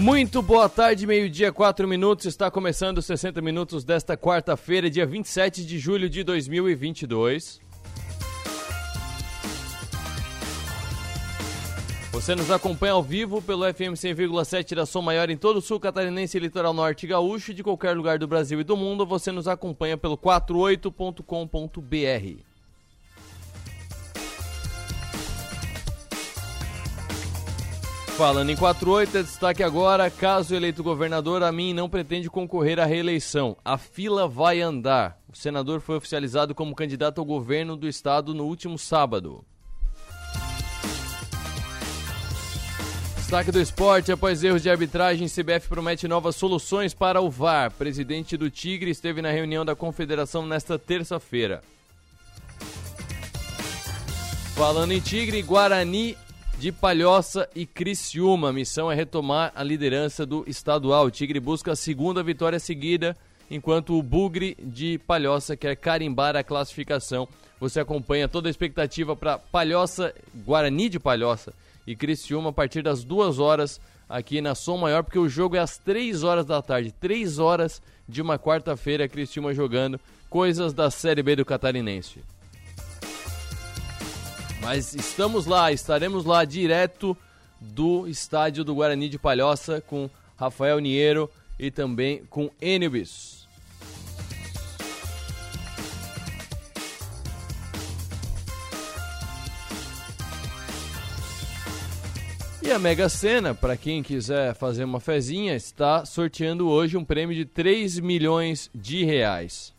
Muito boa tarde, meio-dia, 4 minutos. Está começando 60 minutos desta quarta-feira, dia 27 de julho de 2022. Você nos acompanha ao vivo pelo FM 100,7 da Som Maior em todo o sul catarinense, litoral norte e gaúcho, de qualquer lugar do Brasil e do mundo. Você nos acompanha pelo 48.com.br. Falando em 48, é destaque agora, caso eleito governador, a mim não pretende concorrer à reeleição. A fila vai andar. O senador foi oficializado como candidato ao governo do estado no último sábado. Destaque do esporte, após erros de arbitragem, CBF promete novas soluções para o VAR. Presidente do Tigre esteve na reunião da confederação nesta terça-feira. Falando em Tigre, Guarani de Palhoça e Criciúma. A missão é retomar a liderança do estadual. O Tigre busca a segunda vitória seguida, enquanto o Bugre de Palhoça quer carimbar a classificação. Você acompanha toda a expectativa para Palhoça, Guarani de Palhoça e Criciúma a partir das duas horas aqui na Som Maior, porque o jogo é às três horas da tarde. Três horas de uma quarta-feira, Criciúma jogando coisas da Série B do Catarinense. Mas estamos lá, estaremos lá direto do estádio do Guarani de Palhoça com Rafael Niero e também com Enibis. E a Mega Sena, para quem quiser fazer uma fezinha, está sorteando hoje um prêmio de 3 milhões de reais.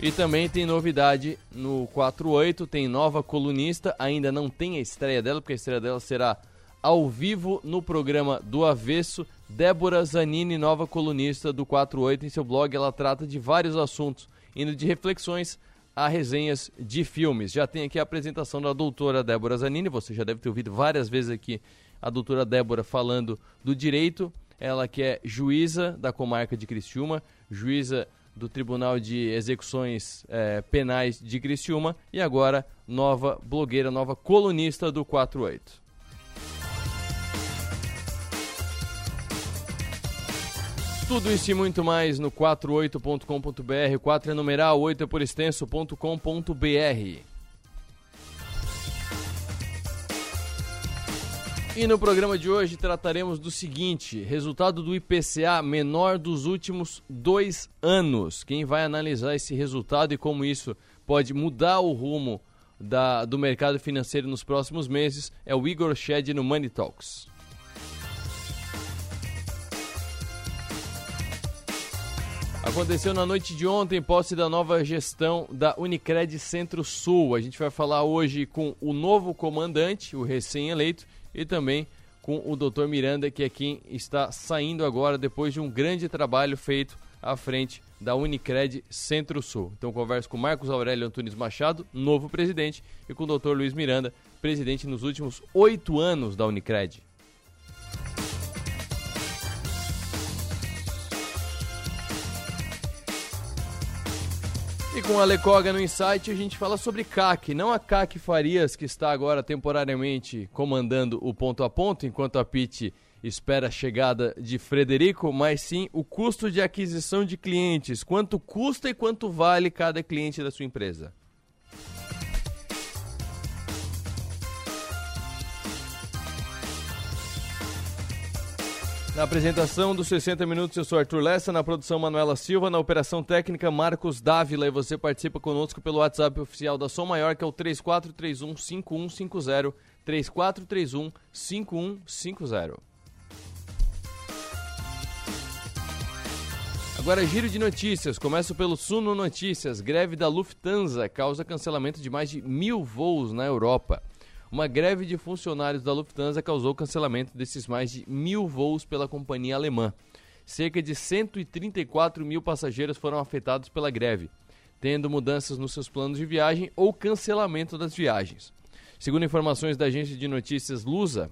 E também tem novidade no 48, tem nova colunista, ainda não tem a estreia dela, porque a estreia dela será ao vivo no programa do Avesso. Débora Zanini, nova colunista do 48, em seu blog ela trata de vários assuntos, indo de reflexões a resenhas de filmes. Já tem aqui a apresentação da doutora Débora Zanini, você já deve ter ouvido várias vezes aqui a doutora Débora falando do direito. Ela que é juíza da comarca de Criciúma, juíza do Tribunal de Execuções é, Penais de Criciúma e agora nova blogueira, nova colunista do 48. Tudo isso e muito mais no 48.com.br, 4 é numeral, 8 é por extenso.com.br. E no programa de hoje trataremos do seguinte: resultado do IPCA menor dos últimos dois anos. Quem vai analisar esse resultado e como isso pode mudar o rumo da, do mercado financeiro nos próximos meses é o Igor Shed no Money Talks. Aconteceu na noite de ontem, posse da nova gestão da Unicred Centro-Sul. A gente vai falar hoje com o novo comandante, o recém-eleito, e também com o Dr. Miranda, que é quem está saindo agora depois de um grande trabalho feito à frente da Unicred Centro-Sul. Então converso com Marcos Aurélio Antunes Machado, novo presidente, e com o Dr. Luiz Miranda, presidente nos últimos oito anos da Unicred. E com a Lecoga no Insight a gente fala sobre CAC, não a CAC Farias que está agora temporariamente comandando o ponto a ponto enquanto a Pit espera a chegada de Frederico, mas sim o custo de aquisição de clientes, quanto custa e quanto vale cada cliente da sua empresa. Na apresentação dos 60 minutos, eu sou Arthur Lessa, na produção Manuela Silva, na operação técnica Marcos Dávila e você participa conosco pelo WhatsApp oficial da Som Maior, que é o 3431-5150, 3431-5150. Agora, giro de notícias. Começo pelo Suno Notícias. Greve da Lufthansa causa cancelamento de mais de mil voos na Europa. Uma greve de funcionários da Lufthansa causou cancelamento desses mais de mil voos pela companhia alemã. Cerca de 134 mil passageiros foram afetados pela greve, tendo mudanças nos seus planos de viagem ou cancelamento das viagens. Segundo informações da agência de notícias Lusa,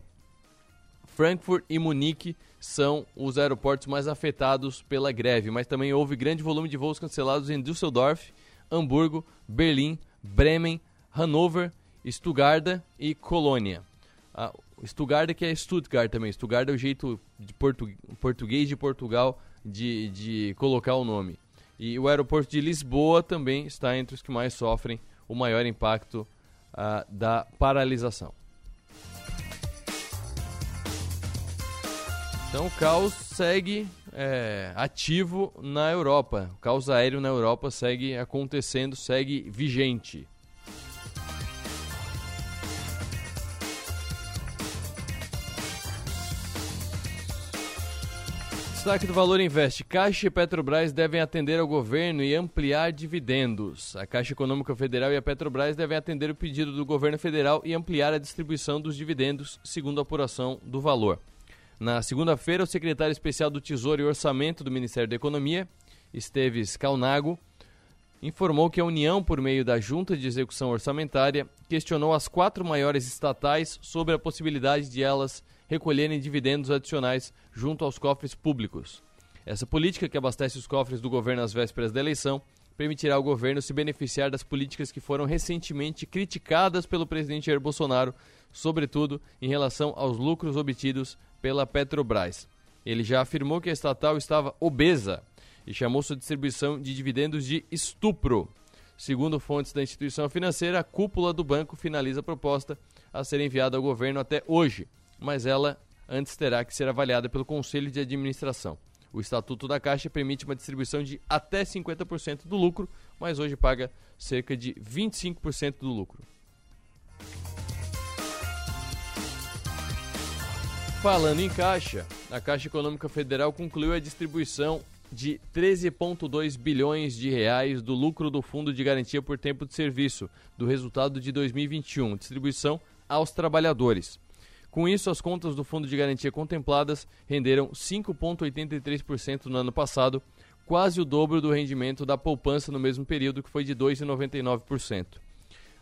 Frankfurt e Munique são os aeroportos mais afetados pela greve, mas também houve grande volume de voos cancelados em Düsseldorf, Hamburgo, Berlim, Bremen, Hannover Stuttgart e Colônia. Stuttgart que é Stuttgart também. Stuttgart é o jeito de portu português de Portugal de, de colocar o nome. E o aeroporto de Lisboa também está entre os que mais sofrem o maior impacto uh, da paralisação. Então o caos segue é, ativo na Europa. O caos aéreo na Europa segue acontecendo, segue vigente. Destaque do Valor Investe. Caixa e Petrobras devem atender ao governo e ampliar dividendos. A Caixa Econômica Federal e a Petrobras devem atender o pedido do governo federal e ampliar a distribuição dos dividendos, segundo a apuração do Valor. Na segunda-feira, o secretário especial do Tesouro e Orçamento do Ministério da Economia, Esteves Calnago, informou que a União, por meio da Junta de Execução Orçamentária, questionou as quatro maiores estatais sobre a possibilidade de elas recolherem dividendos adicionais junto aos cofres públicos. Essa política, que abastece os cofres do governo às vésperas da eleição, permitirá ao governo se beneficiar das políticas que foram recentemente criticadas pelo presidente Jair Bolsonaro, sobretudo em relação aos lucros obtidos pela Petrobras. Ele já afirmou que a estatal estava obesa e chamou sua distribuição de dividendos de estupro. Segundo fontes da instituição financeira, a cúpula do banco finaliza a proposta a ser enviada ao governo até hoje, mas ela antes terá que ser avaliada pelo Conselho de Administração. O Estatuto da Caixa permite uma distribuição de até 50% do lucro, mas hoje paga cerca de 25% do lucro. Falando em Caixa, a Caixa Econômica Federal concluiu a distribuição de 13,2 bilhões de reais do lucro do Fundo de Garantia por Tempo de Serviço, do resultado de 2021, distribuição aos trabalhadores. Com isso, as contas do Fundo de Garantia contempladas renderam 5,83% no ano passado, quase o dobro do rendimento da poupança no mesmo período, que foi de 2,99%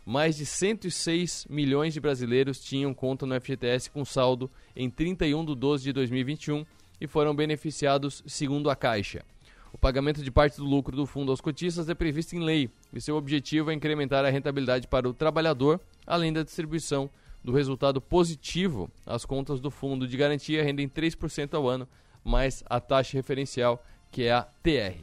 mais de 106 milhões de brasileiros tinham conta no FGTS com saldo em 31 de 12 de 2021 e foram beneficiados segundo a Caixa. O pagamento de parte do lucro do fundo aos cotistas é previsto em lei e seu objetivo é incrementar a rentabilidade para o trabalhador, além da distribuição do resultado positivo. As contas do fundo de garantia rendem 3% ao ano, mais a taxa referencial, que é a TR.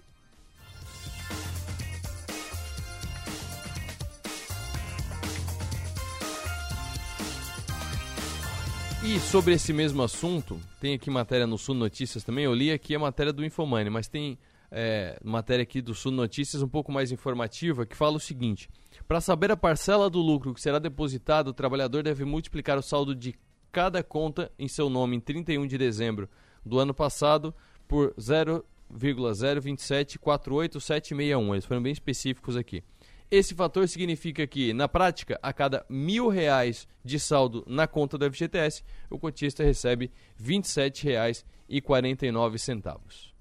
E sobre esse mesmo assunto, tem aqui matéria no Sul Notícias também. Eu li aqui a matéria do Infomani, mas tem é, matéria aqui do Sul Notícias um pouco mais informativa que fala o seguinte: para saber a parcela do lucro que será depositado, o trabalhador deve multiplicar o saldo de cada conta em seu nome em 31 de dezembro do ano passado por 0,0274871. Eles foram bem específicos aqui. Esse fator significa que, na prática, a cada mil reais de saldo na conta do FGTS, o cotista recebe R$ 27,49.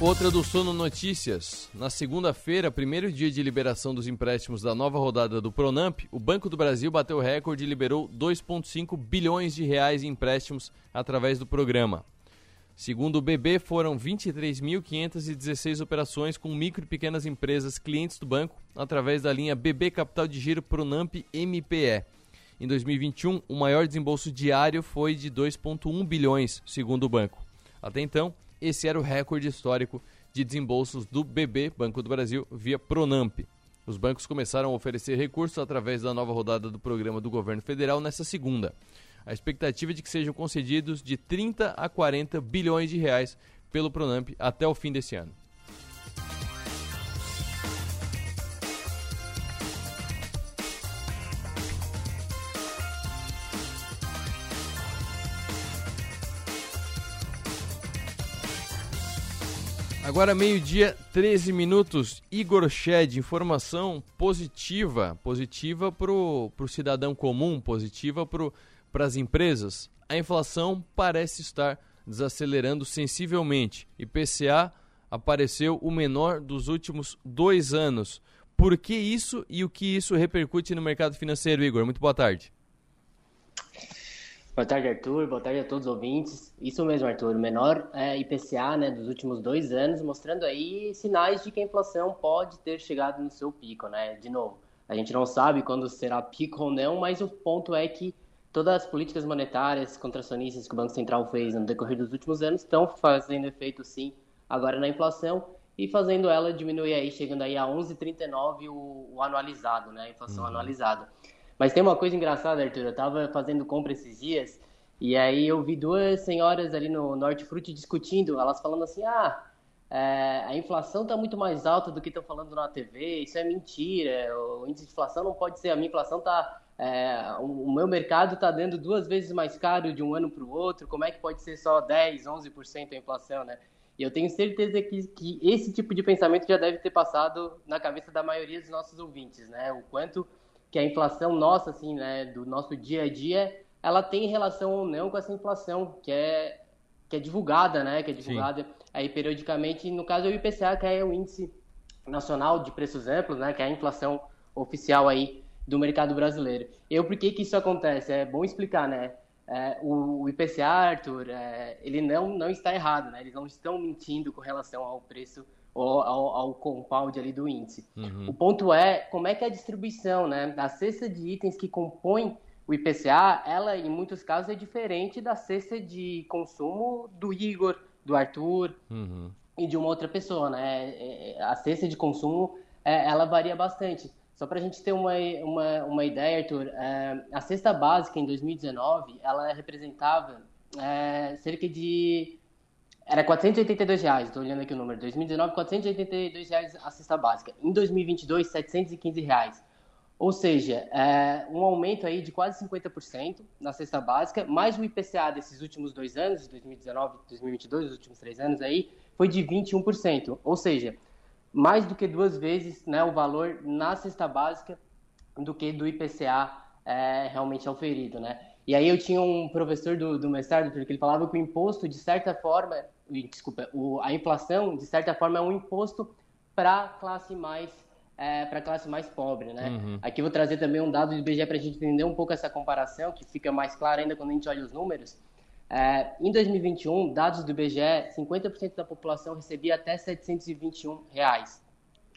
Outra do Sono Notícias. Na segunda-feira, primeiro dia de liberação dos empréstimos da nova rodada do Pronamp, o Banco do Brasil bateu recorde e liberou 2,5 bilhões de reais em empréstimos através do programa. Segundo o BB, foram 23.516 operações com micro e pequenas empresas clientes do banco através da linha BB Capital de Giro Pronamp MPE. Em 2021, o maior desembolso diário foi de 2,1 bilhões, segundo o banco. Até então, esse era o recorde histórico de desembolsos do BB, Banco do Brasil, via Pronamp. Os bancos começaram a oferecer recursos através da nova rodada do programa do governo federal nesta segunda. A expectativa é de que sejam concedidos de 30 a 40 bilhões de reais pelo Pronamp até o fim desse ano. Agora meio-dia, 13 minutos. Igor Shed, informação positiva, positiva para o cidadão comum, positiva para as empresas. A inflação parece estar desacelerando sensivelmente. IPCA apareceu o menor dos últimos dois anos. Por que isso e o que isso repercute no mercado financeiro, Igor? Muito boa tarde. Boa tarde, Arthur. Boa tarde a todos os ouvintes. Isso mesmo, Arthur. O menor é, IPCA né, dos últimos dois anos, mostrando aí sinais de que a inflação pode ter chegado no seu pico, né? De novo, a gente não sabe quando será pico ou não, mas o ponto é que todas as políticas monetárias contracionistas que o Banco Central fez no decorrer dos últimos anos estão fazendo efeito, sim, agora na inflação e fazendo ela diminuir aí, chegando aí a 11,39 o, o anualizado, né? A inflação uhum. anualizada. Mas tem uma coisa engraçada, Arthur. Eu estava fazendo compra esses dias e aí eu vi duas senhoras ali no Norte Fruit discutindo, elas falando assim: ah, é, a inflação está muito mais alta do que estão falando na TV, isso é mentira, o índice de inflação não pode ser, a minha inflação está. É, o, meu mercado está dando duas vezes mais caro de um ano para o outro, como é que pode ser só 10, 11% a inflação, né? E eu tenho certeza que, que esse tipo de pensamento já deve ter passado na cabeça da maioria dos nossos ouvintes, né? O quanto que a inflação nossa, assim, né, do nosso dia a dia, ela tem relação ou não com essa inflação que é que é divulgada, né, que é divulgada Sim. aí periodicamente, no caso é o IPCA, que é o índice nacional de preços amplos, né, que é a inflação oficial aí do mercado brasileiro. Eu por que que isso acontece? É bom explicar, né? É, o, IPCA, Arthur, é, ele não não está errado, né? Eles não estão mentindo com relação ao preço ao, ao compound ali do índice. Uhum. O ponto é como é que é a distribuição, né? A cesta de itens que compõem o IPCA, ela em muitos casos é diferente da cesta de consumo do Igor, do Arthur uhum. e de uma outra pessoa, né? É, é, a cesta de consumo, é, ela varia bastante. Só para a gente ter uma, uma, uma ideia, Arthur, a cesta básica em 2019, ela representava cerca de era 482 reais, estou olhando aqui o número. 2019, 482 reais a cesta básica. Em 2022, 715 reais. Ou seja, é, um aumento aí de quase 50% na cesta básica, mais o IPCA desses últimos dois anos, 2019 e 2022, os últimos três anos aí, foi de 21%. Ou seja, mais do que duas vezes né, o valor na cesta básica do que do IPCA é, realmente auferido, né? E aí eu tinha um professor do, do mestrado, porque ele falava que o imposto, de certa forma, desculpa, o, a inflação, de certa forma, é um imposto para a classe mais é, para a classe mais pobre, né? Uhum. Aqui eu vou trazer também um dado do IBGE para a gente entender um pouco essa comparação, que fica mais claro ainda quando a gente olha os números. É, em 2021, dados do IBGE, 50% da população recebia até 721 reais.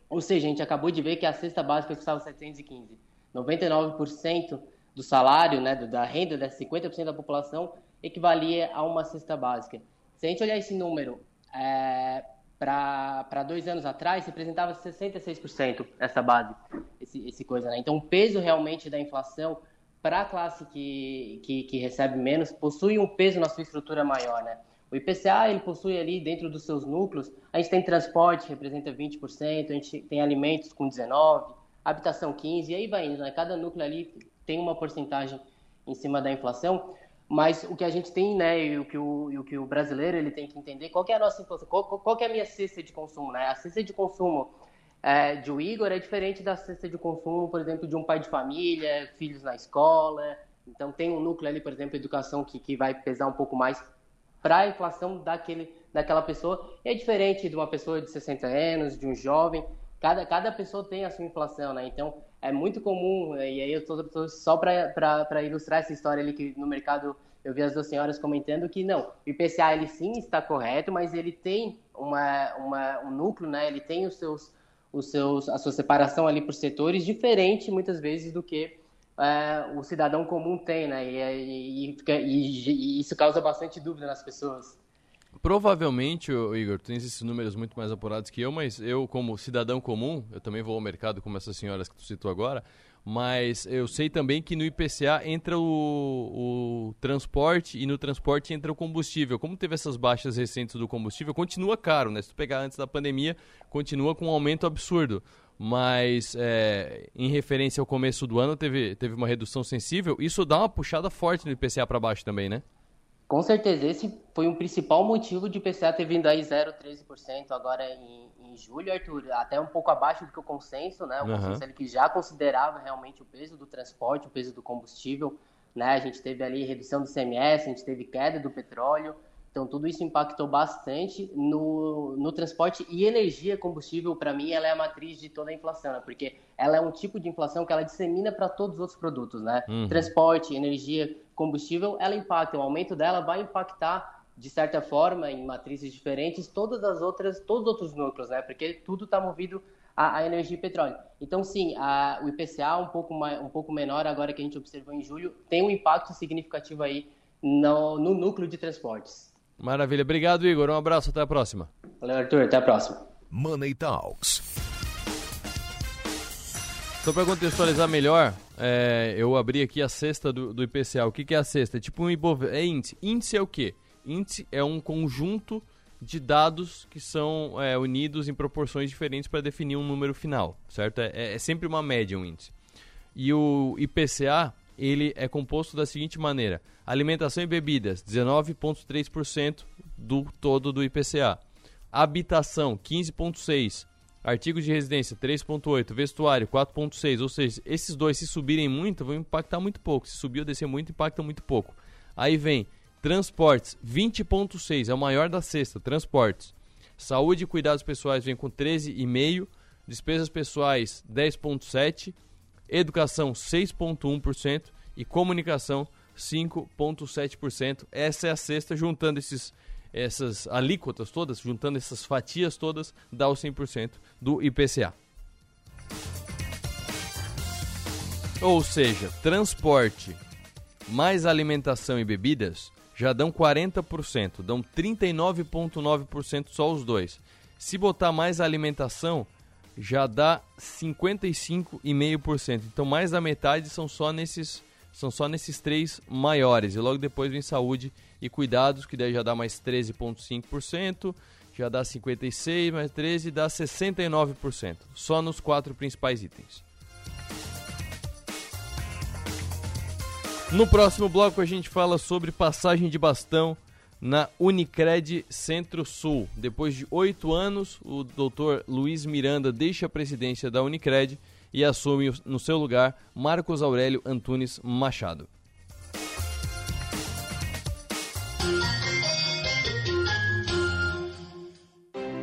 Ou seja, a gente acabou de ver que a cesta básica custava 715. 99% do salário, né, da renda de 50% da população equivalia a uma cesta básica. Se a gente olhar esse número é, para dois anos atrás, representava 66% essa base, esse, esse coisa. Né? Então, o peso realmente da inflação para a classe que, que, que, recebe menos possui um peso na sua estrutura maior. Né? O IPCA ele possui ali dentro dos seus núcleos, a gente tem transporte, representa 20%, a gente tem alimentos com 19%, habitação 15%, e aí vai indo. Né? Cada núcleo ali tem uma porcentagem em cima da inflação. Mas o que a gente tem, né, e o que o, o, que o brasileiro ele tem que entender, qual que é a nossa inflação, qual, qual que é a minha cesta de consumo, né? A cesta de consumo é, de um Igor é diferente da cesta de consumo, por exemplo, de um pai de família, filhos na escola. Então tem um núcleo ali, por exemplo, educação que, que vai pesar um pouco mais para a inflação daquele, daquela pessoa. É diferente de uma pessoa de 60 anos, de um jovem. Cada, cada pessoa tem a sua inflação, né? Então é muito comum, e aí eu estou só para ilustrar essa história ali que no mercado eu vi as duas senhoras comentando que não, o IPCA ele sim está correto, mas ele tem uma, uma, um núcleo, né? Ele tem os seus, os seus, a sua separação ali por setores diferente muitas vezes do que é, o cidadão comum tem, né? E, e, e, e, isso causa bastante dúvida nas pessoas. Provavelmente, Igor, tu tens esses números muito mais apurados que eu, mas eu, como cidadão comum, eu também vou ao mercado como essas senhoras que tu citou agora, mas eu sei também que no IPCA entra o, o, transporte e no transporte entra o combustível. Como teve essas baixas recentes do combustível, continua caro, né? Se tu pegar antes da pandemia, continua com um aumento absurdo. Mas é, em referência ao começo do ano, teve, teve uma redução sensível. Isso dá uma puxada forte no IPCA para baixo também, né? Com certeza, esse foi um principal motivo de o IPCA ter vindo aí 0,13% agora em, em, julho, Arthur, até um pouco abaixo do que o consenso, né? O uhum. consenso ele que já considerava realmente o peso do transporte, o peso do combustível, né? A gente teve ali redução do CMS, a gente teve queda do petróleo, então tudo isso impactou bastante no, no transporte e energia, combustível, para mim, ela é a matriz de toda a inflação, né? Porque ela é um tipo de inflação que ela dissemina para todos os outros produtos, né? Uhum. Transporte, energia, combustível, ela impacta, o aumento dela vai impactar de certa forma em matrizes diferentes todas as outras, todos os outros núcleos, né? Porque tudo está movido à, à, energia e petróleo. Então, sim, a, o IPCA um pouco mais, um pouco menor agora que a gente observou em julho tem um impacto significativo aí no, no núcleo de transportes. Maravilha, obrigado Igor, um abraço, até a próxima. Valeu Arthur, até a próxima. Money Talks. Só para contextualizar melhor, é, eu abri aqui a cesta do, do IPCA. O que, que, é a cesta? É tipo um Ibov... é índice. Índice é o quê? Índice é um conjunto de dados que são é, unidos em proporções diferentes para definir um número final, certo? É, é, sempre uma média um índice. E o IPCA ele é composto da seguinte maneira: alimentação e bebidas 19,3% do todo do IPCA, habitação 15,6%, Artigos de residência 3.8, vestuário 4.6, ou seja, esses dois se subirem muito vão impactar muito pouco. Se subir ou descer muito, impacta muito pouco. Aí vem transportes 20.6, é o maior da sexta, transportes. Saúde e cuidados pessoais vem com 13,5, despesas pessoais 10.7, educação 6.1% e comunicação 5.7%. Essa é a sexta juntando esses essas alíquotas todas, juntando essas fatias todas, dá o 100% do IPCA. Ou seja, transporte mais alimentação e bebidas já dão 40%, dão 39,9% só os dois. Se botar mais alimentação, já dá 55,5%. Então mais da metade são só nesses são só nesses três maiores. E logo depois vem saúde e cuidados, que daí já dá mais 13,5%, já dá 56 mais 13 dá 69%, só nos quatro principais itens. No próximo bloco a gente fala sobre passagem de bastão na Unicred Centro-Sul. Depois de oito anos, o Dr. Luiz Miranda deixa a presidência da Unicred e assume no seu lugar Marcos Aurélio Antunes Machado.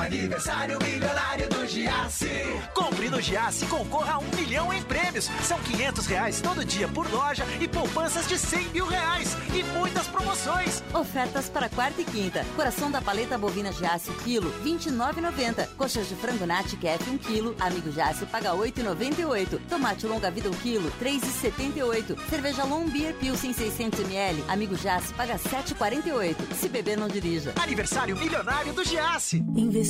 aniversário milionário do Giasse. Compre no Giasse e concorra a um milhão em prêmios. São 500 reais todo dia por loja e poupanças de 100 mil reais. E muitas promoções. Ofertas para quarta e quinta. Coração da paleta bovina Giasse, quilo, 29,90. Coxas de frango Nati Kef, 1 quilo. Amigo Giasse, paga 8,98. Tomate longa vida, 1 quilo, 3,78. Cerveja Long Beer Pilsen, 600 ml. Amigo Giasse, paga 7,48. Se beber, não dirija. Aniversário milionário do Giasse. Investir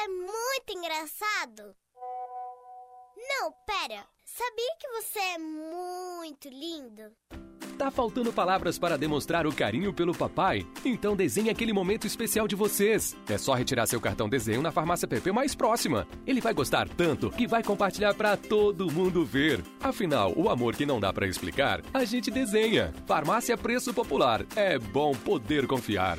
É muito engraçado? Não, pera. Sabia que você é muito lindo? Tá faltando palavras para demonstrar o carinho pelo papai? Então desenhe aquele momento especial de vocês. É só retirar seu cartão desenho na farmácia PP mais próxima. Ele vai gostar tanto que vai compartilhar para todo mundo ver. Afinal, o amor que não dá para explicar, a gente desenha. Farmácia Preço Popular. É bom poder confiar.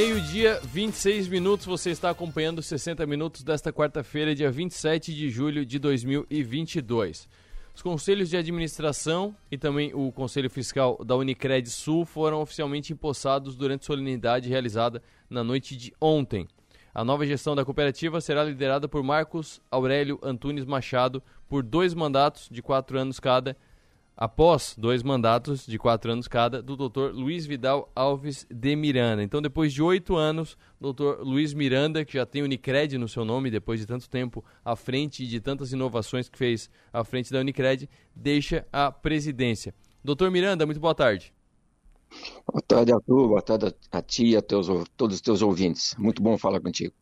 Meio-dia, 26 minutos. Você está acompanhando 60 minutos desta quarta-feira, dia 27 de julho de 2022. Os conselhos de administração e também o Conselho Fiscal da Unicred Sul foram oficialmente empossados durante solenidade realizada na noite de ontem. A nova gestão da cooperativa será liderada por Marcos Aurélio Antunes Machado por dois mandatos de quatro anos cada após dois mandatos de quatro anos cada, do Dr. Luiz Vidal Alves de Miranda. Então, depois de oito anos, Dr. Luiz Miranda, que já tem Unicred no seu nome, depois de tanto tempo à frente e de tantas inovações que fez à frente da Unicred, deixa a presidência. Doutor Miranda, muito boa tarde. Boa tarde, Arthur. Boa tarde a ti e a teus, todos os teus ouvintes. Muito bom falar contigo.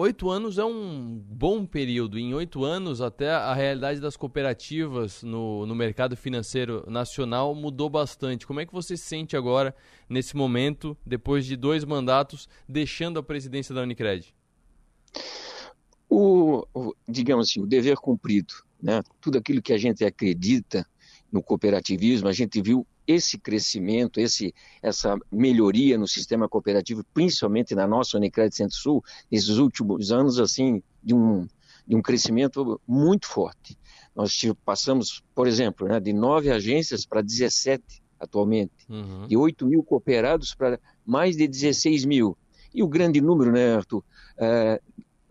Oito anos é um bom período. Em oito anos, até a realidade das cooperativas no, no mercado financeiro nacional mudou bastante. Como é que você se sente agora, nesse momento, depois de dois mandatos, deixando a presidência da Unicred? O, digamos assim, o dever cumprido, né? Tudo aquilo que a gente acredita no cooperativismo, a gente viu esse crescimento, esse, essa melhoria no sistema cooperativo, principalmente na nossa Unicred Centro-Sul, nesses últimos anos, assim, de um, de um crescimento muito forte. Nós passamos, por exemplo, né, de nove agências para 17 atualmente, uhum. de 8 mil cooperados para mais de 16 mil. E o grande número, né, Arthur? É,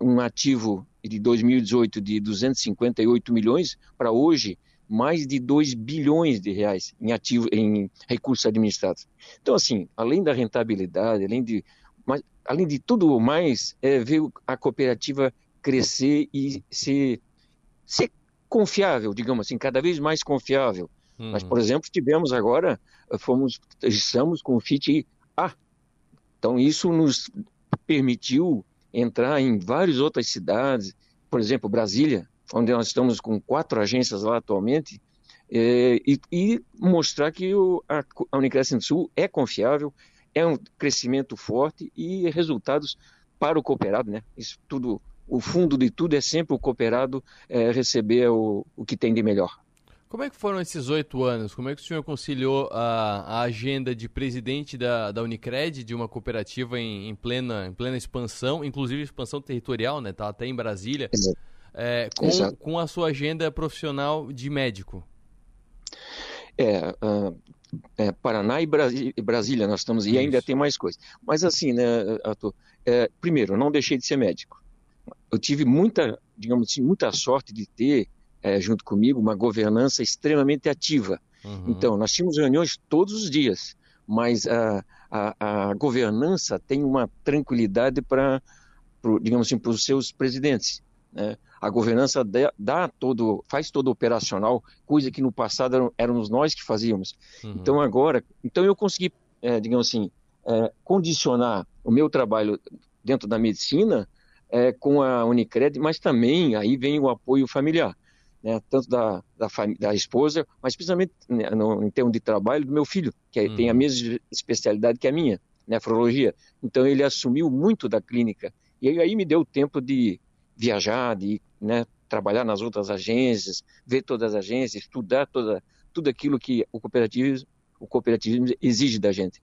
um ativo de 2018 de 258 milhões para hoje mais de 2 bilhões de reais em, ativo, em recursos administrados. Então, assim, além da rentabilidade, além de, mas, além de tudo mais, é ver a cooperativa crescer e ser, ser confiável, digamos assim, cada vez mais confiável. Uhum. Mas, por exemplo, tivemos agora, fomos, estamos com o FIT A. Então, isso nos permitiu entrar em várias outras cidades, por exemplo, Brasília, onde nós estamos com quatro agências lá atualmente, é, e, e, mostrar que o, a, a Unicred Centro-Sul é confiável, é um crescimento forte e resultados para o cooperado, né? Isso tudo, o fundo de tudo é sempre o cooperado é, receber o, o que tem de melhor. Como é que foram esses oito anos? Como é que o senhor conciliou a, a agenda de presidente da, da Unicred, de uma cooperativa em, em, plena, em plena expansão, inclusive expansão territorial, né? Tá até em Brasília. Exato é, com, com a sua agenda profissional de médico? É, uh, é, Paraná e, Brasília nós estamos, e Isso. ainda tem mais coisas. Mas assim, né, Arthur, é, primeiro, não deixei de ser médico. Eu tive muita, digamos assim, muita sorte de ter, é, junto comigo, uma governança extremamente ativa. Uhum. Então, nós tínhamos reuniões todos os dias, mas a, a, a governança tem uma tranquilidade para, digamos assim, para os seus presidentes. Né? A governança dá todo, faz todo operacional, coisa que no passado éramos nós que fazíamos. Uhum. Então agora, então eu consegui, é, digamos assim, é, condicionar o meu trabalho dentro da medicina é, com a Unicred, mas também aí vem o apoio familiar, né? tanto da, da, da esposa, mas principalmente né, no, em termos de trabalho do meu filho, que uhum. tem a mesma especialidade que a minha, nefrologia. Então ele assumiu muito da clínica e aí me deu tempo de viajar, de né, trabalhar nas outras agências, ver todas as agências, estudar toda, tudo aquilo que o cooperativismo, o cooperativismo exige da gente.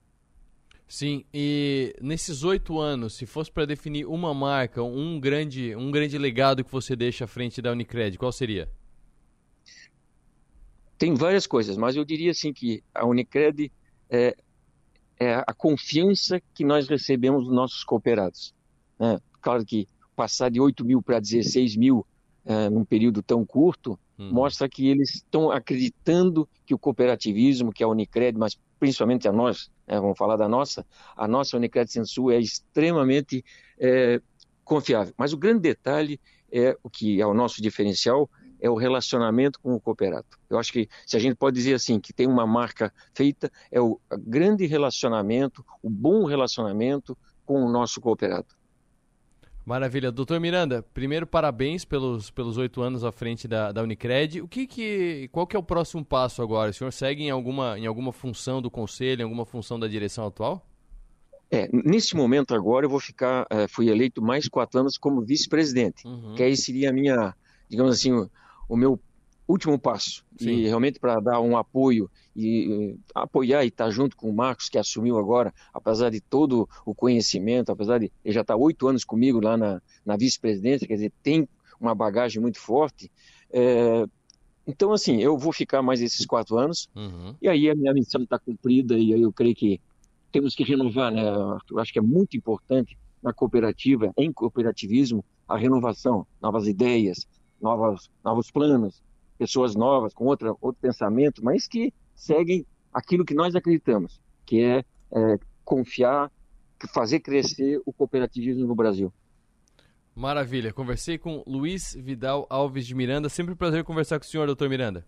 Sim, e nesses oito anos, se fosse para definir uma marca, um grande, um grande legado que você deixa à frente da Unicred, qual seria? Tem várias coisas, mas eu diria assim que a Unicred é, é a confiança que nós recebemos dos nossos cooperados. Né? Claro que passar de 8 mil para 16 mil uh, num período tão curto, hum. mostra que eles estão acreditando que o cooperativismo, que a Unicred, mas principalmente a nós, né, vamos falar da nossa, a nossa Unicred Sensu é extremamente é, confiável. Mas o grande detalhe é o que é o nosso diferencial, é o relacionamento com o cooperado. Eu acho que se a gente pode dizer assim que tem uma marca feita, é o grande relacionamento, o bom relacionamento com o nosso cooperado. Maravilha. Doutor Miranda, primeiro parabéns pelos pelos oito anos à frente da, da Unicred. O que que, qual que é o próximo passo agora? O senhor segue em alguma, em alguma função do conselho, em alguma função da direção atual? É, nesse momento agora eu vou ficar, uh, fui eleito mais quatro anos como vice-presidente, uhum. que aí seria a minha, digamos assim, o, o meu último passo. Sim. E realmente para dar um apoio e, apoiar e estar tá junto com o Marcos, que assumiu agora, apesar de todo o conhecimento, apesar de ele já estar tá oito anos comigo lá na, na vice-presidência, quer dizer, tem uma bagagem muito forte. É, então, assim, eu vou ficar mais esses quatro anos, uhum. e aí a minha missão está cumprida, e aí eu creio que temos que renovar, né? Eu acho que é muito importante na cooperativa, em cooperativismo, a renovação, novas ideias, novas, novos planos, pessoas novas, com outra, outro pensamento, mas que seguem aquilo que nós acreditamos, que é, é confiar, fazer crescer o cooperativismo no Brasil. Maravilha. Conversei com Luiz Vidal Alves de Miranda. Sempre um prazer conversar com o senhor, doutor Miranda.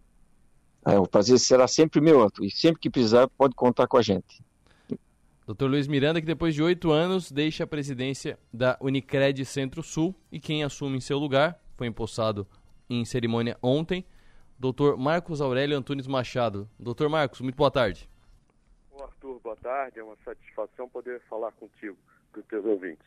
É, o prazer será sempre meu, Arthur. E sempre que precisar, pode contar com a gente. Doutor Luiz Miranda, que depois de oito anos deixa a presidência da Unicred Centro-Sul e quem assume em seu lugar, foi empossado em cerimônia ontem, Doutor Marcos Aurélio Antunes Machado. Doutor Marcos, muito boa tarde. Ô Arthur, boa tarde. É uma satisfação poder falar contigo, com os teus ouvintes.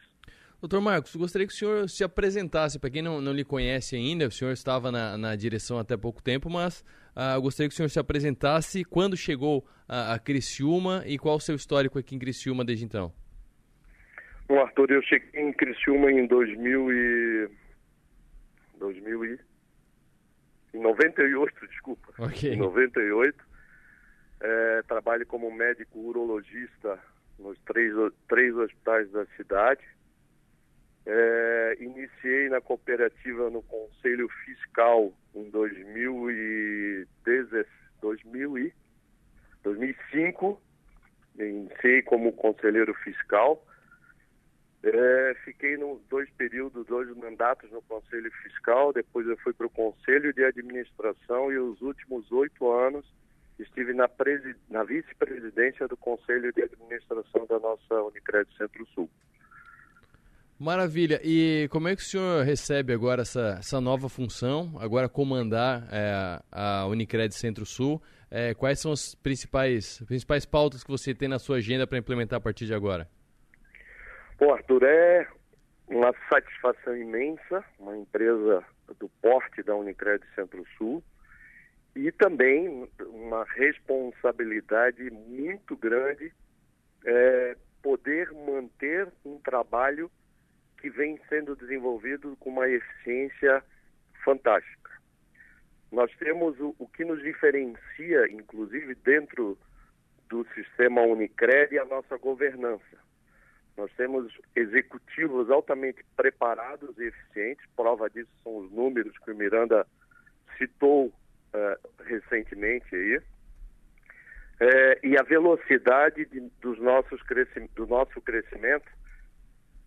Doutor Marcos, gostaria que o senhor se apresentasse. Para quem não, não lhe conhece ainda, o senhor estava na, na direção até pouco tempo, mas uh, gostaria que o senhor se apresentasse quando chegou a, a Criciúma e qual o seu histórico aqui em Criciúma desde então. Bom, Arthur, eu cheguei em Criciúma em 2000 e... 2000 e em 98, desculpa. Okay. Em 98. É, trabalho como médico urologista nos três, três hospitais da cidade. É, iniciei na cooperativa no Conselho Fiscal em 2010, 2000 e 2005. Iniciei como conselheiro fiscal. É, fiquei no dois períodos, dois mandatos no Conselho Fiscal, depois eu fui para o Conselho de Administração e os últimos oito anos estive na, na vice-presidência do Conselho de Administração da nossa Unicred Centro-Sul. Maravilha. E como é que o senhor recebe agora essa, essa nova função, agora comandar é, a Unicred Centro-Sul? É, quais são as principais, principais pautas que você tem na sua agenda para implementar a partir de agora? Bom, Arthur, é uma satisfação imensa, uma empresa do porte da Unicred Centro-Sul e também uma responsabilidade muito grande é, poder manter um trabalho que vem sendo desenvolvido com uma eficiência fantástica. Nós temos o, o que nos diferencia, inclusive dentro do sistema Unicred e a nossa governança. Nós temos executivos altamente preparados e eficientes, prova disso são os números que o Miranda citou uh, recentemente aí. É, e a velocidade de, dos nossos do nosso crescimento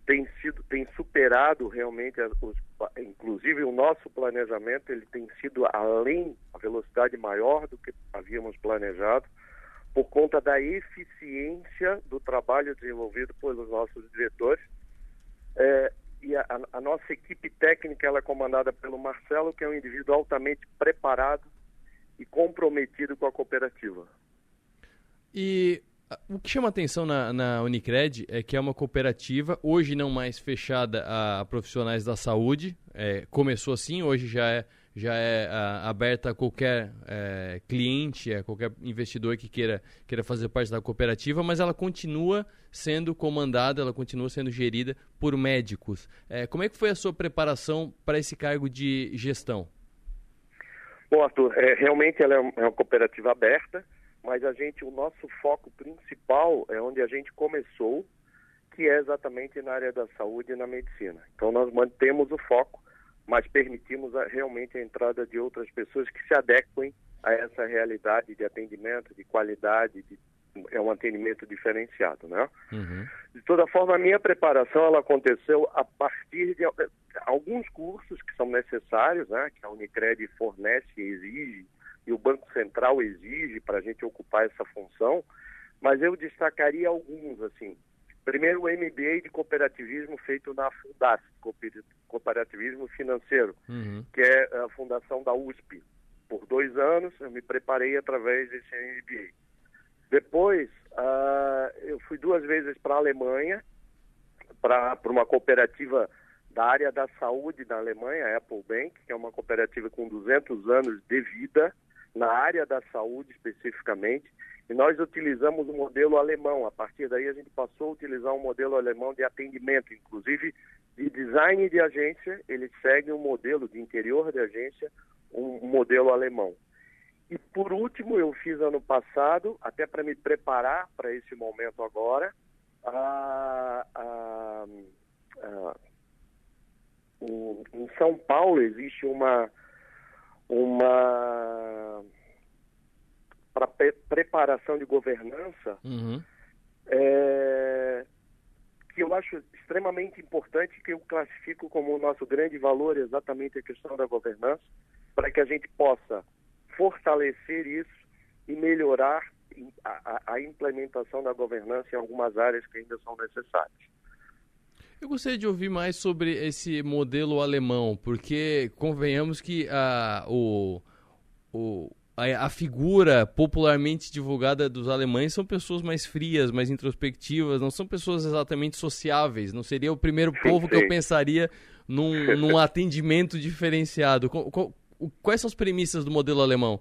tem sido tem superado realmente os, inclusive o nosso planejamento ele tem sido além a velocidade maior do que havíamos planejado por conta da eficiência do trabalho desenvolvido pelos nossos diretores. É, e a, a, nossa equipe técnica ela é comandada pelo Marcelo que é um indivíduo altamente preparado e comprometido com a cooperativa. E o que chama atenção na, na, Unicred é que é uma cooperativa, hoje não mais fechada a profissionais da saúde, é, começou assim, hoje já é, já é a, aberta a qualquer é, cliente, a qualquer investidor que queira, queira fazer parte da cooperativa, mas ela continua sendo comandada, ela continua sendo gerida por médicos. É, como é que foi a sua preparação para esse cargo de gestão? Bom, Arthur, é, realmente ela é uma é cooperativa aberta, mas a gente, o nosso foco principal é onde a gente começou, que é exatamente na área da saúde e na medicina. Então nós mantemos o foco, mas permitimos a, realmente a entrada de outras pessoas que se adequem a essa realidade de atendimento, de qualidade, de, é um atendimento diferenciado, né? Uhum. De toda forma, a minha preparação ela aconteceu a partir de alguns cursos que são necessários, né? Que a Unicred fornece e exige e o Banco Central exige para a gente ocupar essa função, mas eu destacaria alguns, assim. Primeiro, o MBA de cooperativismo feito na Fundas, Cooperativismo Financeiro, uhum. que é a fundação da USP. Por dois anos, eu me preparei através desse MBA. Depois, uh, eu fui duas vezes para a Alemanha, para uma cooperativa da área da saúde da Alemanha, a Apple Bank, que é uma cooperativa com 200 anos de vida, na área da saúde especificamente, e nós utilizamos o modelo alemão. A partir daí a gente passou a utilizar um modelo alemão de atendimento, inclusive de design de agência, ele segue um modelo de interior de agência, um modelo alemão. E por último, eu fiz ano passado, até para me preparar para esse momento agora, a, a, a, em São Paulo existe uma uma para pre preparação de governança uhum. é, que eu acho extremamente importante que eu classifico como o nosso grande valor exatamente a questão da governança para que a gente possa fortalecer isso e melhorar a, a implementação da governança em algumas áreas que ainda são necessárias. Eu gostaria de ouvir mais sobre esse modelo alemão, porque convenhamos que a, o, o, a, a, figura popularmente divulgada dos alemães são pessoas mais frias, mais introspectivas, não são pessoas exatamente sociáveis. Não seria o primeiro povo que eu pensaria num, num atendimento diferenciado. Quais são as premissas do modelo alemão?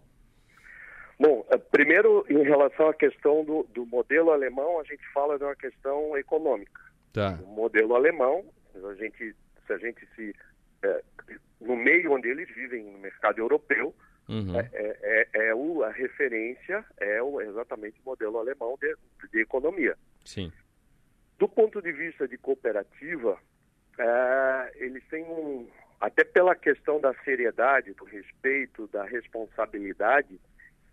Bom, eh, primeiro, em relação à questão do, do modelo alemão, a gente fala de uma questão econômica. Tá. O modelo alemão, a gente, se a gente se. É, no meio onde eles vivem, no mercado europeu, uhum. é, é, é, é o, a referência é o, exatamente o modelo alemão de, de economia. Sim. Do ponto de vista de cooperativa, é, eles têm um. Até pela questão da seriedade, do respeito, da responsabilidade,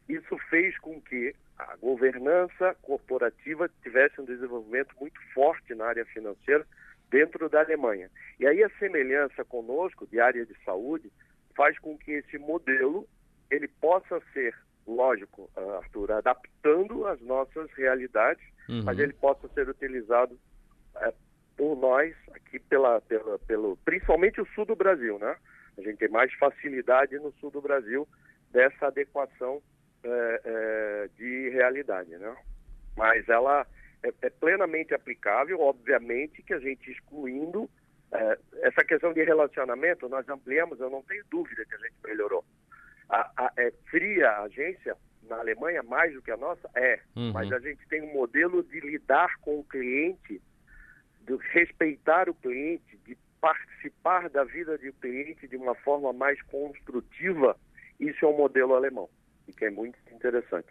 isso fez com que a governança corporativa tivesse um desenvolvimento muito forte na área financeira dentro da Alemanha. E aí a semelhança conosco de área de saúde faz com que esse modelo ele possa ser, lógico, Arthur, adaptando as nossas realidades, uhum. mas ele possa ser utilizado é, por nós aqui pela, pela, pelo, principalmente o sul do Brasil, né? A gente tem mais facilidade no sul do Brasil dessa adequação é, é, de realidade, né? Mas ela é, é, plenamente aplicável, obviamente que a gente excluindo essa questão de relacionamento, nós ampliamos, eu não tenho dúvida que a gente melhorou. A, a, é fria a agência na Alemanha mais do que a nossa? É, uhum. mas a gente tem um modelo de lidar com o cliente, de respeitar o cliente, de participar da vida do cliente de uma forma mais construtiva. Isso é um modelo alemão e que é muito interessante.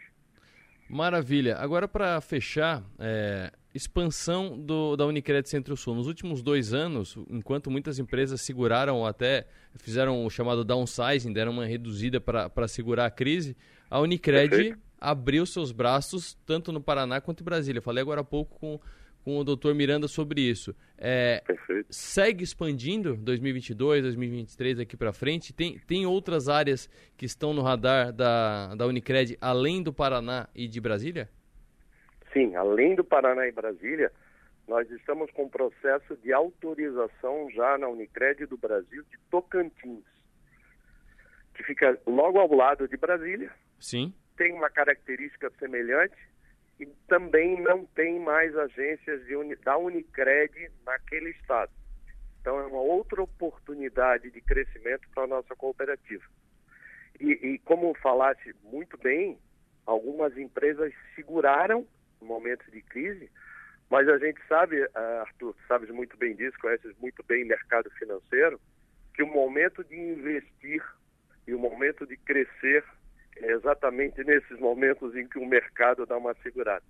Maravilha. Agora, para fechar, é, expansão do, da Unicred Centro-Sul. Nos últimos dois anos, enquanto muitas empresas seguraram ou até fizeram o chamado downsizing, deram uma reduzida para segurar a crise, a Unicred Perfeito. abriu seus braços tanto no Paraná quanto em Brasília. Falei agora há pouco com, com o doutor Miranda sobre isso. É, segue expandindo 2022, 2023 aqui para frente? Tem, tem outras áreas que estão no radar da, da Unicred além do Paraná e de Brasília? Sim, além do Paraná e Brasília, nós estamos com um processo de autorização já na Unicred do Brasil de Tocantins, que fica logo ao lado de Brasília. Sim. Tem uma característica semelhante e também não tem mais agências da Unicred naquele estado. Então é uma outra oportunidade de crescimento para a nossa cooperativa. E, e como falasse muito bem, algumas empresas seguraram momentos de crise, mas a gente sabe, ah, Arthur, sabes muito bem disso, conheces muito bem mercado financeiro, que o momento de investir e o momento de crescer é exatamente nesses momentos em que o mercado dá uma segurada.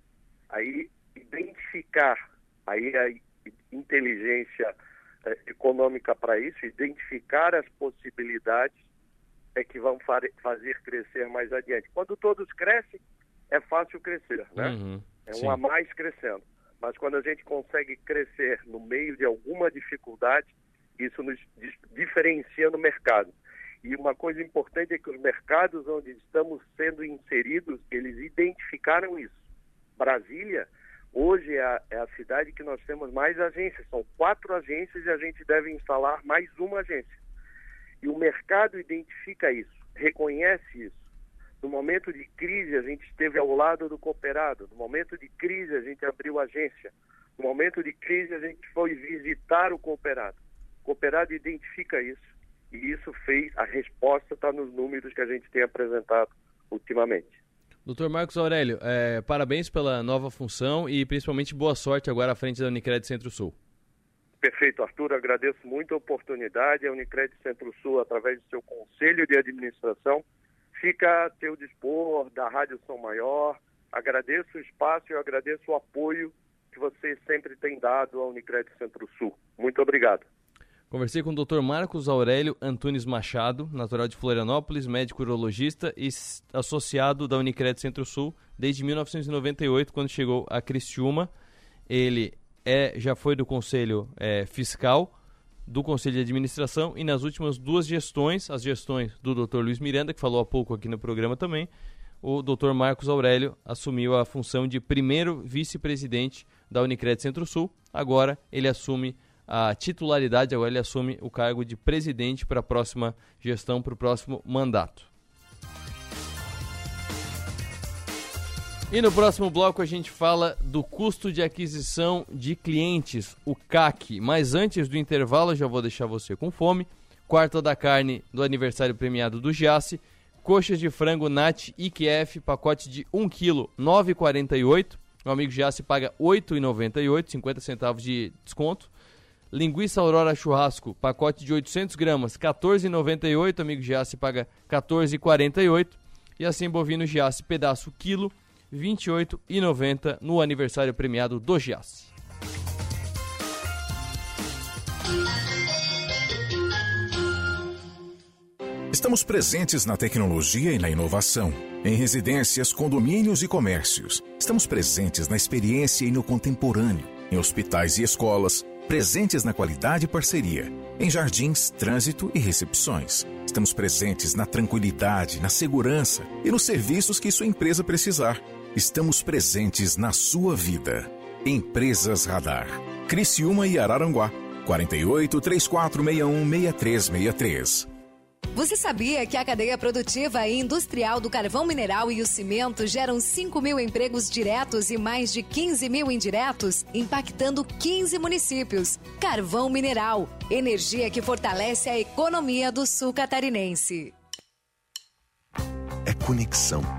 Aí identificar, aí a inteligência eh, econômica para isso, identificar as possibilidades é que vão fazer crescer mais adiante. Quando todos crescem, é fácil crescer, né? Uhum. É Sim. um a mais crescendo. Mas quando a gente consegue crescer no meio de alguma dificuldade, isso nos diferencia no mercado. E uma coisa importante é que os mercados onde estamos sendo inseridos, eles identificaram isso. Brasília, hoje é a, é a cidade que nós temos mais agências. São quatro agências e a gente deve instalar mais uma agência. E o mercado identifica isso, reconhece isso. No momento de crise, a gente esteve ao lado do cooperado. No momento de crise, a gente abriu agência. No momento de crise, a gente foi visitar o cooperado. O cooperado identifica isso. E isso fez, a resposta está nos números que a gente tem apresentado ultimamente. Doutor Marcos Aurélio, é, parabéns pela nova função e principalmente boa sorte agora à frente da Unicred Centro-Sul. Perfeito, Arthur. Agradeço muito a oportunidade. A Unicred Centro-Sul, através do seu conselho de administração, fica a teu dispor da Rádio São Maior. Agradeço o espaço e agradeço o apoio que você sempre tem dado à Unicred Centro-Sul. Muito obrigado. Conversei com o Dr. Marcos Aurélio Antunes Machado, natural de Florianópolis, médico urologista e associado da Unicred Centro-Sul desde 1998, quando chegou a Criciúma. Ele é, já foi do Conselho é, Fiscal do Conselho de Administração e nas últimas duas gestões, as gestões do Dr. Luiz Miranda, que falou há pouco aqui no programa também, o Dr. Marcos Aurélio assumiu a função de primeiro vice-presidente da Unicred Centro-Sul. Agora ele assume a titularidade, agora ele assume o cargo de presidente para a próxima gestão, para o próximo mandato. E no próximo bloco a gente fala do custo de aquisição de clientes, o CAC. Mas antes do intervalo, já vou deixar você com fome. Quarta da carne do aniversário premiado do Giasse. Coxas de frango Nat IQF, pacote de 1 kg, 9,48. O amigo Giasse paga 8,98, 50 centavos de desconto. Linguiça Aurora Churrasco, pacote de 800 gramas, 14,98. Amigo Giasse paga 14,48. E assim, bovino Giasse, pedaço quilo, 28,90 no aniversário premiado do Giasse. Estamos presentes na tecnologia e na inovação, em residências, condomínios e comércios. Estamos presentes na experiência e no contemporâneo, em hospitais e escolas, presentes na qualidade e parceria, em jardins, trânsito e recepções. Estamos presentes na tranquilidade, na segurança e nos serviços que sua empresa precisar. Estamos presentes na sua vida. Empresas Radar. Criciúma e Araranguá. 48 3461 6363. Você sabia que a cadeia produtiva e industrial do carvão mineral e o cimento geram 5 mil empregos diretos e mais de 15 mil indiretos, impactando 15 municípios? Carvão mineral, energia que fortalece a economia do sul catarinense. É conexão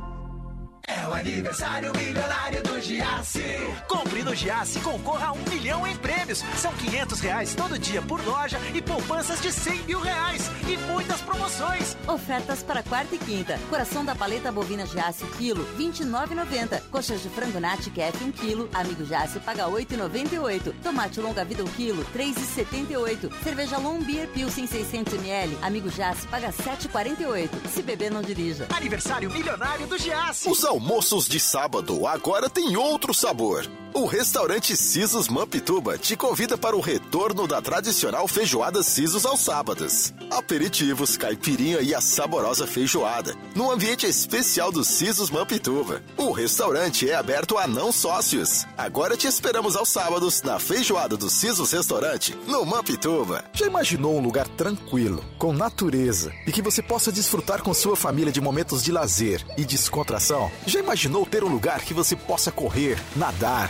É o aniversário milionário do Giasse. Compre no Giasse e concorra a um milhão em prêmios. São 500 reais todo dia por loja e poupanças de 100 mil reais. E muitas promoções. Ofertas para quarta e quinta. Coração da paleta bovina Giasse, quilo, 29,90. Coxas de frango Nati Kef, 1 quilo. Amigo Giasse paga 8,98. Tomate longa vida, 1 quilo, 3,78. Cerveja Lombier Pilsen 600 ml. Amigo Giasse paga 7,48. Se beber, não dirija. Aniversário milionário do Giasse. Os almoços de sábado agora têm outro sabor. O restaurante Sisos Mampituba te convida para o retorno da tradicional feijoada Sisos aos sábados. Aperitivos, caipirinha e a saborosa feijoada, num ambiente especial do Sisos Mampituba. O restaurante é aberto a não sócios. Agora te esperamos aos sábados na feijoada do Sisos Restaurante, no Mampituba. Já imaginou um lugar tranquilo, com natureza e que você possa desfrutar com sua família de momentos de lazer e descontração? Já imaginou ter um lugar que você possa correr, nadar,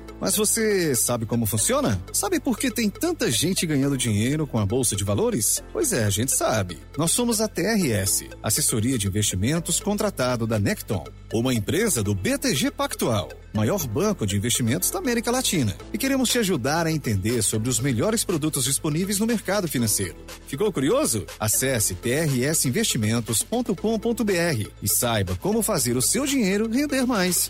Mas você sabe como funciona? Sabe por que tem tanta gente ganhando dinheiro com a Bolsa de Valores? Pois é, a gente sabe. Nós somos a TRS, assessoria de investimentos contratado da Necton, uma empresa do BTG Pactual, maior banco de investimentos da América Latina. E queremos te ajudar a entender sobre os melhores produtos disponíveis no mercado financeiro. Ficou curioso? Acesse trsinvestimentos.com.br e saiba como fazer o seu dinheiro render mais.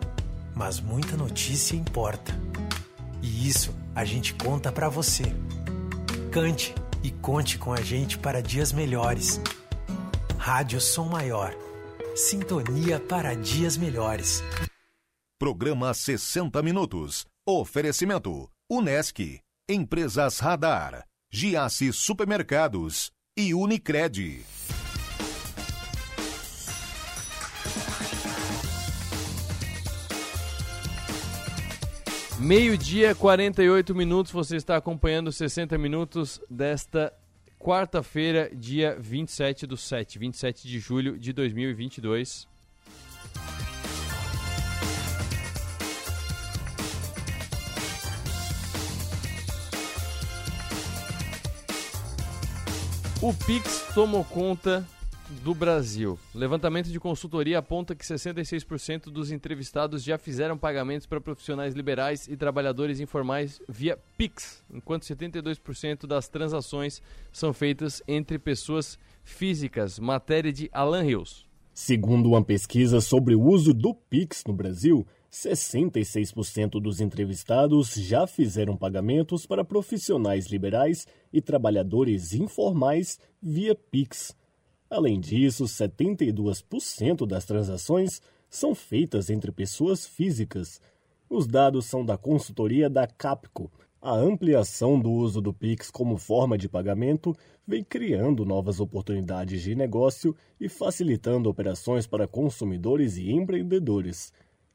mas muita notícia importa. E isso a gente conta para você. Cante e conte com a gente para dias melhores. Rádio Som Maior. Sintonia para dias melhores. Programa 60 Minutos. Oferecimento: Unesc, Empresas Radar, Giasse Supermercados e Unicred. Meio-dia, 48 minutos. Você está acompanhando 60 minutos desta quarta-feira, dia 27 do 7, 27 de julho de 2022. O Pix tomou conta do Brasil. Levantamento de consultoria aponta que 66% dos entrevistados já fizeram pagamentos para profissionais liberais e trabalhadores informais via Pix, enquanto 72% das transações são feitas entre pessoas físicas. Matéria de Alan Rios. Segundo uma pesquisa sobre o uso do Pix no Brasil, 66% dos entrevistados já fizeram pagamentos para profissionais liberais e trabalhadores informais via Pix. Além disso, 72% das transações são feitas entre pessoas físicas. Os dados são da consultoria da Capco. A ampliação do uso do Pix como forma de pagamento vem criando novas oportunidades de negócio e facilitando operações para consumidores e empreendedores.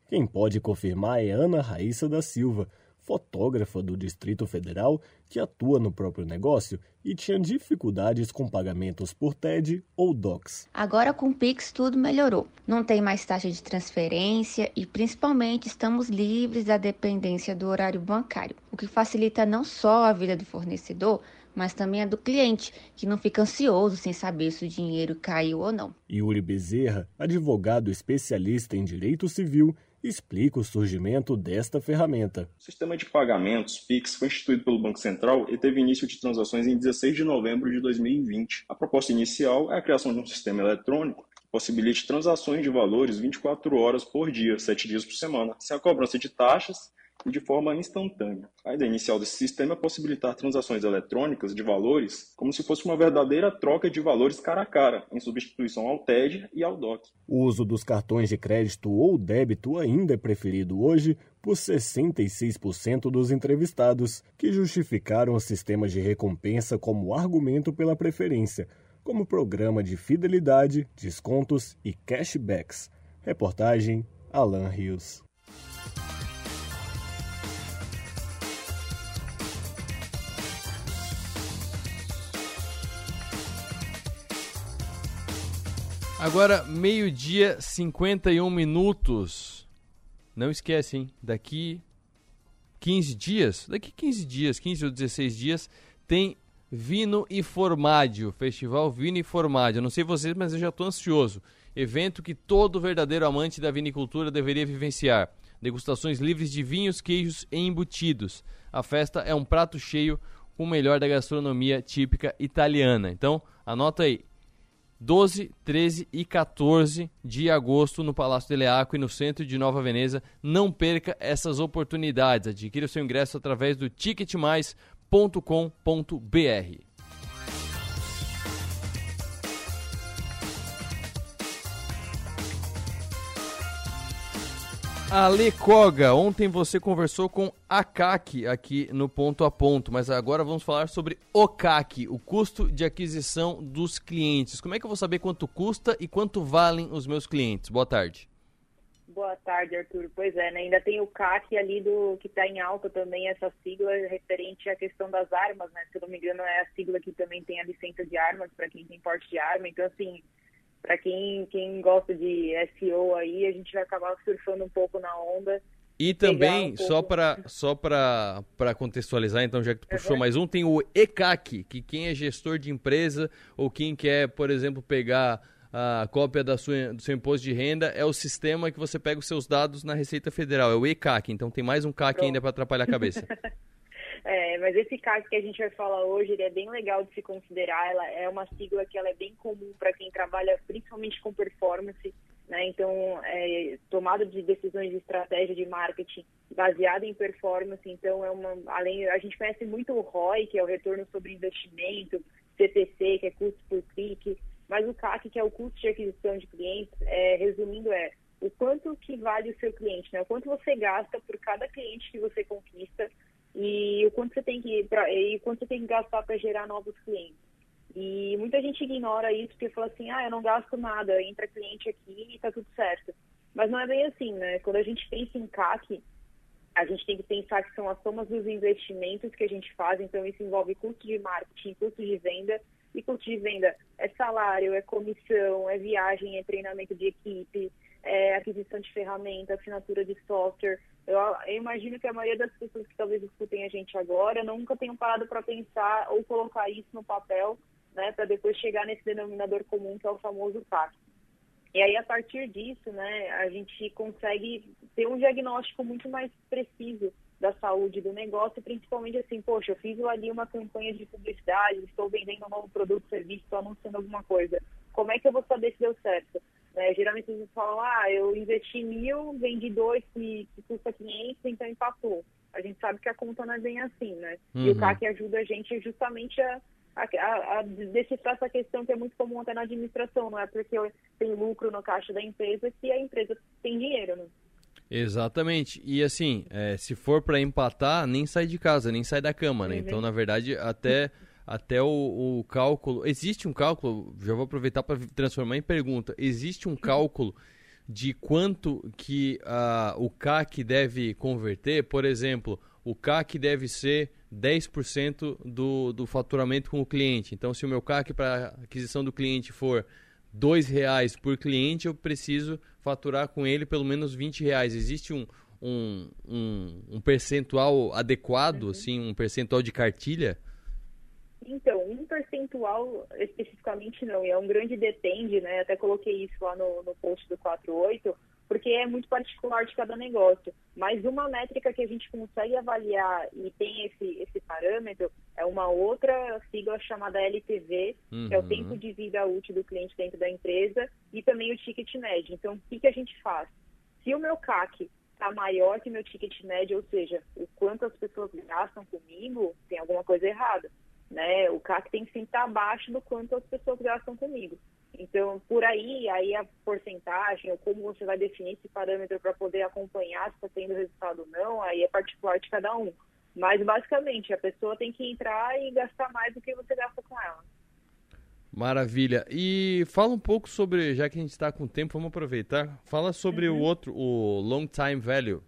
Quem pode confirmar é Ana Raíssa da Silva, fotógrafa do Distrito Federal que atua no próprio negócio e tinha dificuldades com pagamentos por TED ou DOCS. Agora com o Pix tudo melhorou. Não tem mais taxa de transferência e principalmente estamos livres da dependência do horário bancário, o que facilita não só a vida do fornecedor, mas também a do cliente, que não fica ansioso sem saber se o dinheiro caiu ou não. Yuri Bezerra, advogado especialista em direito civil, explica o surgimento desta ferramenta. O sistema de pagamentos PIX foi instituído pelo Banco Central e teve início de transações em 16 de novembro de 2020. A proposta inicial é a criação de um sistema eletrônico que possibilite transações de valores 24 horas por dia, 7 dias por semana, sem a cobrança de taxas de forma instantânea. A ideia inicial desse sistema é possibilitar transações eletrônicas de valores como se fosse uma verdadeira troca de valores cara a cara, em substituição ao TED e ao DOC. O uso dos cartões de crédito ou débito ainda é preferido hoje por 66% dos entrevistados, que justificaram o sistema de recompensa como argumento pela preferência, como programa de fidelidade, descontos e cashbacks. Reportagem Alan Rios. Agora, meio-dia, 51 minutos. Não esquece, hein? Daqui 15 dias, daqui 15 dias, 15 ou 16 dias, tem Vino e Formaggio, Festival Vino e Formaggio. Não sei vocês, mas eu já estou ansioso. Evento que todo verdadeiro amante da vinicultura deveria vivenciar. Degustações livres de vinhos, queijos e embutidos. A festa é um prato cheio com o melhor da gastronomia típica italiana. Então, anota aí, 12, 13 e 14 de agosto no Palácio de Leaco e no centro de Nova Veneza. Não perca essas oportunidades. Adquira o seu ingresso através do ticketmais.com.br. Ale Koga, ontem você conversou com a CAC aqui no Ponto a Ponto, mas agora vamos falar sobre o CAC, o custo de aquisição dos clientes. Como é que eu vou saber quanto custa e quanto valem os meus clientes? Boa tarde. Boa tarde, Arthur. Pois é, né? ainda tem o CAC ali do que está em alta também, essa sigla referente à questão das armas, né? Se eu não me engano, é a sigla que também tem a licença de armas para quem tem porte de arma. Então, assim, para quem, quem gosta de SEO aí, a gente vai acabar surfando um pouco na onda. E também, um só para só para contextualizar, então, já que tu puxou uhum. mais um, tem o ECAC, que quem é gestor de empresa ou quem quer, por exemplo, pegar a cópia da sua, do seu imposto de renda, é o sistema que você pega os seus dados na Receita Federal, é o ECAC. Então tem mais um CAC Pronto. ainda para atrapalhar a cabeça. É, mas esse CAC que a gente vai falar hoje, ele é bem legal de se considerar. Ela é uma sigla que ela é bem comum para quem trabalha principalmente com performance, né? Então, é, tomada de decisões de estratégia de marketing baseada em performance. Então, é uma além a gente conhece muito o ROI, que é o retorno sobre investimento, CPC, que é custo por clique, mas o CAC, que é o custo de aquisição de clientes, é, resumindo é o quanto que vale o seu cliente, né? O quanto você gasta por cada cliente que você conquista e o quanto você tem que pra, e quanto você tem que gastar para gerar novos clientes. E muita gente ignora isso porque fala assim, ah, eu não gasto nada, entra cliente aqui e tá tudo certo. Mas não é bem assim, né? Quando a gente pensa em CAC, a gente tem que pensar que são as somas dos investimentos que a gente faz, então isso envolve custo de marketing, custo de venda, e custo de venda é salário, é comissão, é viagem, é treinamento de equipe, é aquisição de ferramenta, assinatura de software. Eu, eu, imagino que a maioria das pessoas que talvez escutem a gente agora nunca tenham parado para pensar ou colocar isso no papel, né, para depois chegar nesse denominador comum que é o famoso PAC. E aí, a partir disso, né, a gente consegue ter um diagnóstico muito mais preciso da saúde do negócio, principalmente assim, poxa, eu fiz ali uma campanha de publicidade, estou vendendo um novo produto, serviço, estou anunciando alguma coisa. Como é que eu vou saber se deu certo? É, É, geralmente eles falam, ah, eu investi mil, vendi dois que, que custa 500, então empatou. A gente sabe que a conta não é bem assim, né? Uhum. E o uhum. CAC ajuda a gente justamente a, a, a, a decifrar essa questão que é muito comum até na administração, não é porque tem lucro no caixa da empresa que a empresa tem dinheiro, né? Exatamente. E assim, é, se for para empatar, nem sai de casa, nem sai da cama, né? Uhum. Então, na verdade, até até o, o, cálculo. Existe um cálculo, já vou aproveitar para transformar em pergunta. Existe um cálculo de quanto que uh, o CAC deve converter? Por exemplo, o CAC deve ser 10% do, do faturamento com o cliente. Então, se o meu CAC para aquisição do cliente for R$ reais por cliente, eu preciso faturar com ele pelo menos 20 reais. Existe um, um, um, um percentual adequado, uhum. assim, um percentual de cartilha? Então, um percentual especificamente não, e é um grande depende, né? Até coloquei isso lá no, no post do 48, porque é muito particular de cada negócio. Mas uma métrica que a gente consegue avaliar e tem esse, esse parâmetro é uma outra sigla chamada LTV, uhum. que é o uhum. tempo de vida útil do cliente dentro da empresa, e também o ticket médio. Então, o que, que a gente faz? Se o meu CAC está maior que meu ticket médio, ou seja, o quanto as pessoas gastam comigo, tem alguma coisa errada né? O CAC tem que sempre estar abaixo do quanto as pessoas gastam comigo. Então, por aí, aí a porcentagem, ou como você vai definir esse parâmetro para poder acompanhar se está tendo resultado ou não, aí é particular de cada um. Mas, basicamente, a pessoa tem que entrar e gastar mais do que você gasta com ela. Maravilha. E fala um pouco sobre, já que a gente está com tempo, vamos aproveitar. Fala sobre uhum. o outro, o Long Time Value.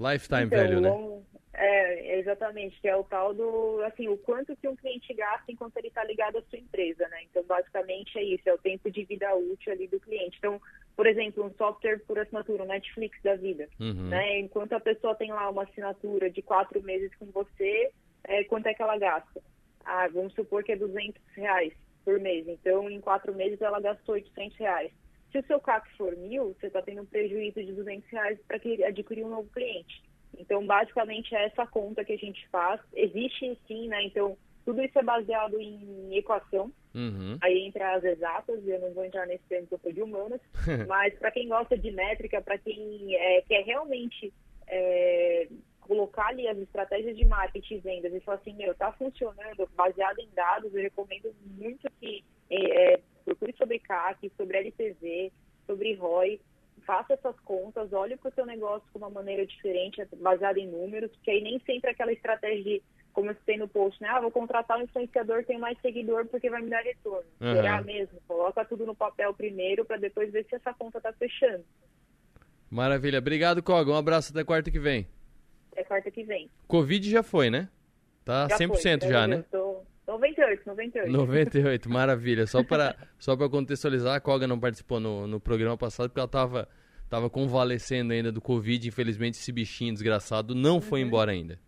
Lifetime então, Value, né? Long, é, exatamente, que é o tal do, assim, o quanto que um cliente gasta enquanto ele está ligado à sua empresa, né? Então, basicamente é isso, é o tempo de vida útil ali do cliente. Então, por exemplo, um software por assinatura, um Netflix da vida, uhum. né? Enquanto a pessoa tem lá uma assinatura de quatro meses com você, é, quanto é que ela gasta? Ah, vamos supor que é 200 reais por mês. Então, em quatro meses, ela gastou 800 reais. Se o seu CAC for mil, você está tendo um prejuízo de 200 reais para adquirir um novo cliente. Então, basicamente, é essa conta que a gente faz. Existe sim, né? Então, tudo isso é baseado em equação, uhum. aí entre as exatas, eu não vou entrar nesse termo que eu sou de humanas, mas para quem gosta de métrica, para quem é, quer realmente é, colocar ali as estratégias de marketing e vendas e falar assim, meu, tá funcionando, baseado em dados, eu recomendo muito que é, é procure sobre CAC, sobre LTV, sobre ROI, faça essas contas, olhe para o seu negócio com uma maneira diferente, baseada em números, porque aí nem sempre aquela estratégia de, como eu citei no post, né? Ah, vou contratar um influenciador, tem mais seguidor porque vai me dar retorno. Uhum. Será mesmo? Coloca tudo no papel primeiro para depois ver se essa conta está fechando. Maravilha. Obrigado, Koga. Um abraço até quarta que vem. Até quarta que vem. Covid já foi, né? Tá já 100% foi, já, né? Tô... 98, 98. 98, maravilha. Só para só contextualizar, a Koga não participou no, no programa passado porque ela estava tava convalescendo ainda do Covid. Infelizmente, esse bichinho desgraçado não foi uhum. embora ainda.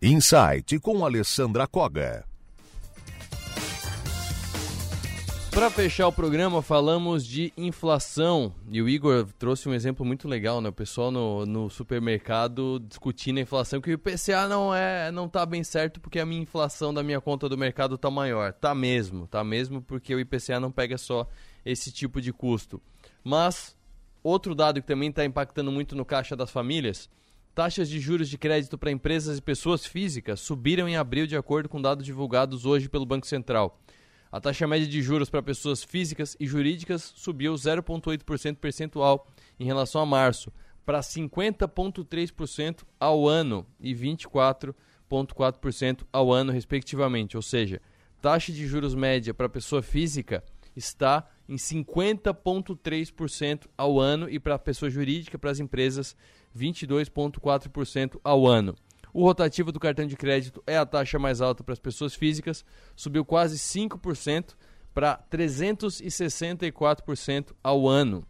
Insight com Alessandra Koga. Para fechar o programa, falamos de inflação. E o Igor trouxe um exemplo muito legal, né? O pessoal no, no supermercado discutindo a inflação, que o IPCA não é, não tá bem certo porque a minha inflação da minha conta do mercado tá maior. Tá mesmo, tá mesmo porque o IPCA não pega só esse tipo de custo. Mas outro dado que também está impactando muito no caixa das famílias, taxas de juros de crédito para empresas e pessoas físicas subiram em abril de acordo com dados divulgados hoje pelo Banco Central. A taxa média de juros para pessoas físicas e jurídicas subiu 0,8% percentual em relação a março, para 50,3% ao ano e 24,4% ao ano, respectivamente. Ou seja, taxa de juros média para pessoa física está em 50,3% ao ano e para pessoa jurídica, para as empresas, 22,4% ao ano. O rotativo do cartão de crédito é a taxa mais alta para as pessoas físicas, subiu quase 5% para 364% ao ano.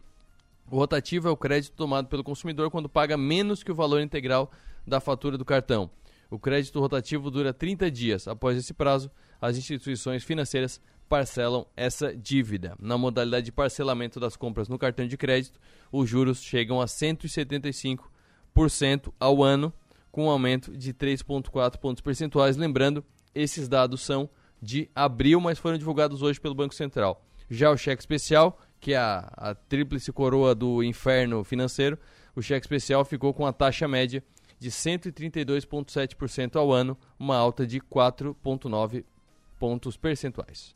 O rotativo é o crédito tomado pelo consumidor quando paga menos que o valor integral da fatura do cartão. O crédito rotativo dura 30 dias. Após esse prazo, as instituições financeiras parcelam essa dívida. Na modalidade de parcelamento das compras no cartão de crédito, os juros chegam a 175% ao ano com um aumento de 3,4 pontos percentuais. Lembrando, esses dados são de abril, mas foram divulgados hoje pelo Banco Central. Já o cheque especial, que é a, a tríplice coroa do inferno financeiro, o cheque especial ficou com a taxa média de 132,7% ao ano, uma alta de 4,9 pontos percentuais.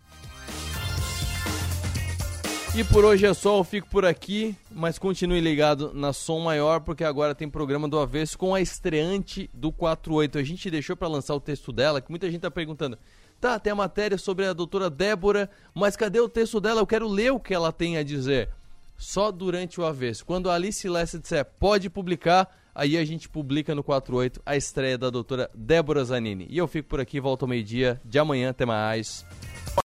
E por hoje é só, eu fico por aqui, mas continue ligado na Som Maior, porque agora tem programa do Avesso com a estreante do 48. A gente deixou para lançar o texto dela, que muita gente tá perguntando. Tá, tem a matéria sobre a doutora Débora, mas cadê o texto dela? Eu quero ler o que ela tem a dizer. Só durante o Avesso. Quando a Alice Lessa disser pode publicar, aí a gente publica no 48 a estreia da doutora Débora Zanini. E eu fico por aqui, volto ao meio-dia de amanhã, até mais.